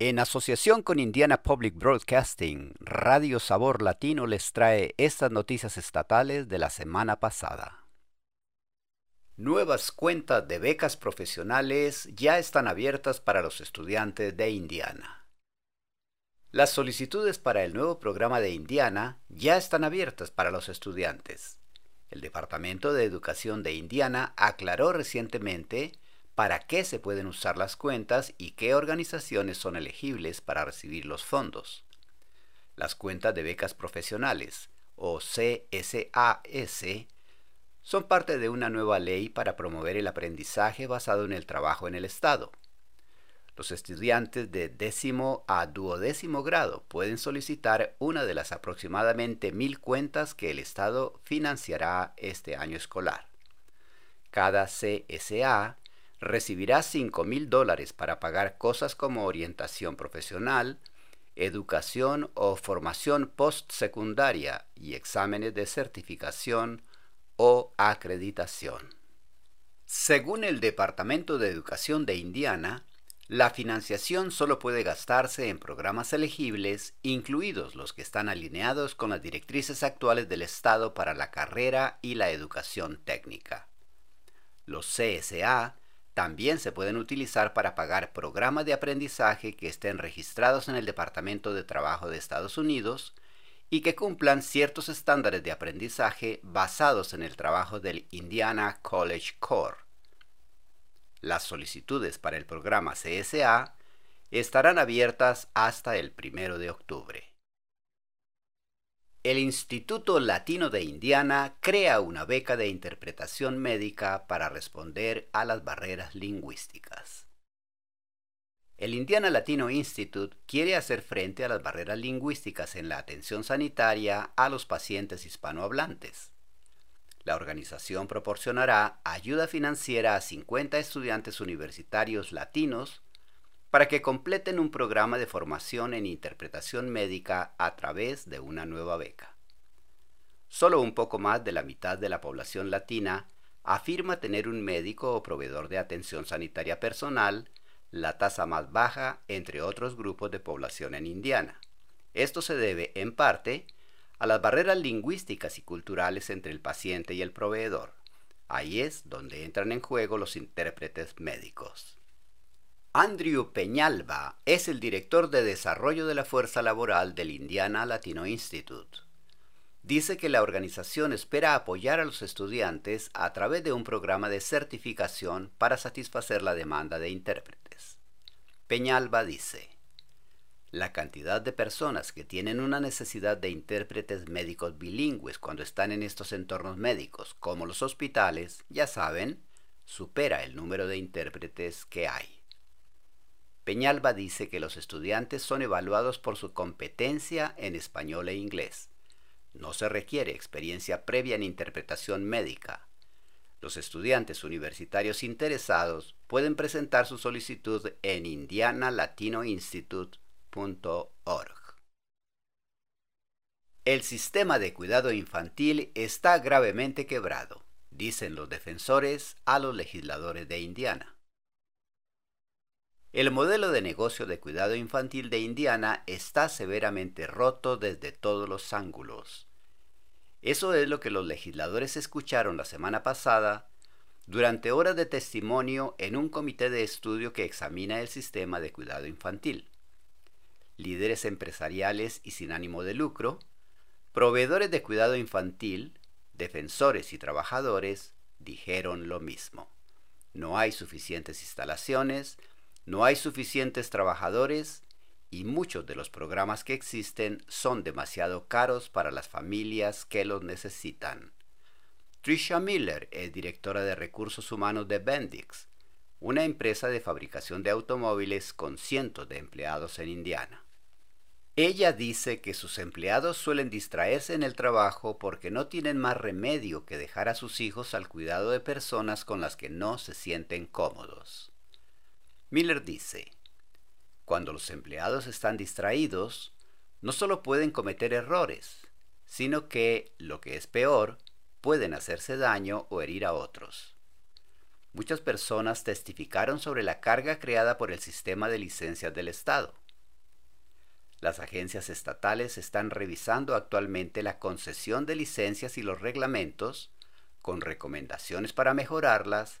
En asociación con Indiana Public Broadcasting, Radio Sabor Latino les trae estas noticias estatales de la semana pasada. Nuevas cuentas de becas profesionales ya están abiertas para los estudiantes de Indiana. Las solicitudes para el nuevo programa de Indiana ya están abiertas para los estudiantes. El Departamento de Educación de Indiana aclaró recientemente para qué se pueden usar las cuentas y qué organizaciones son elegibles para recibir los fondos. Las cuentas de becas profesionales, o CSAS, son parte de una nueva ley para promover el aprendizaje basado en el trabajo en el Estado. Los estudiantes de décimo a duodécimo grado pueden solicitar una de las aproximadamente mil cuentas que el Estado financiará este año escolar. Cada CSA recibirá 5 mil dólares para pagar cosas como orientación profesional, educación o formación postsecundaria y exámenes de certificación o acreditación. Según el Departamento de Educación de Indiana, la financiación solo puede gastarse en programas elegibles, incluidos los que están alineados con las directrices actuales del Estado para la carrera y la educación técnica. Los CSA también se pueden utilizar para pagar programas de aprendizaje que estén registrados en el Departamento de Trabajo de Estados Unidos y que cumplan ciertos estándares de aprendizaje basados en el trabajo del Indiana College Core. Las solicitudes para el programa CSA estarán abiertas hasta el primero de octubre. El Instituto Latino de Indiana crea una beca de interpretación médica para responder a las barreras lingüísticas. El Indiana Latino Institute quiere hacer frente a las barreras lingüísticas en la atención sanitaria a los pacientes hispanohablantes. La organización proporcionará ayuda financiera a 50 estudiantes universitarios latinos para que completen un programa de formación en interpretación médica a través de una nueva beca. Solo un poco más de la mitad de la población latina afirma tener un médico o proveedor de atención sanitaria personal, la tasa más baja entre otros grupos de población en Indiana. Esto se debe, en parte, a las barreras lingüísticas y culturales entre el paciente y el proveedor. Ahí es donde entran en juego los intérpretes médicos. Andrew Peñalba es el director de desarrollo de la fuerza laboral del Indiana Latino Institute. Dice que la organización espera apoyar a los estudiantes a través de un programa de certificación para satisfacer la demanda de intérpretes. Peñalba dice, la cantidad de personas que tienen una necesidad de intérpretes médicos bilingües cuando están en estos entornos médicos, como los hospitales, ya saben, supera el número de intérpretes que hay. Peñalba dice que los estudiantes son evaluados por su competencia en español e inglés. No se requiere experiencia previa en interpretación médica. Los estudiantes universitarios interesados pueden presentar su solicitud en indianalatinoinstitute.org. El sistema de cuidado infantil está gravemente quebrado, dicen los defensores a los legisladores de Indiana. El modelo de negocio de cuidado infantil de Indiana está severamente roto desde todos los ángulos. Eso es lo que los legisladores escucharon la semana pasada durante horas de testimonio en un comité de estudio que examina el sistema de cuidado infantil. Líderes empresariales y sin ánimo de lucro, proveedores de cuidado infantil, defensores y trabajadores dijeron lo mismo. No hay suficientes instalaciones, no hay suficientes trabajadores y muchos de los programas que existen son demasiado caros para las familias que los necesitan. Trisha Miller es directora de recursos humanos de Bendix, una empresa de fabricación de automóviles con cientos de empleados en Indiana. Ella dice que sus empleados suelen distraerse en el trabajo porque no tienen más remedio que dejar a sus hijos al cuidado de personas con las que no se sienten cómodos. Miller dice, cuando los empleados están distraídos, no solo pueden cometer errores, sino que, lo que es peor, pueden hacerse daño o herir a otros. Muchas personas testificaron sobre la carga creada por el sistema de licencias del Estado. Las agencias estatales están revisando actualmente la concesión de licencias y los reglamentos, con recomendaciones para mejorarlas,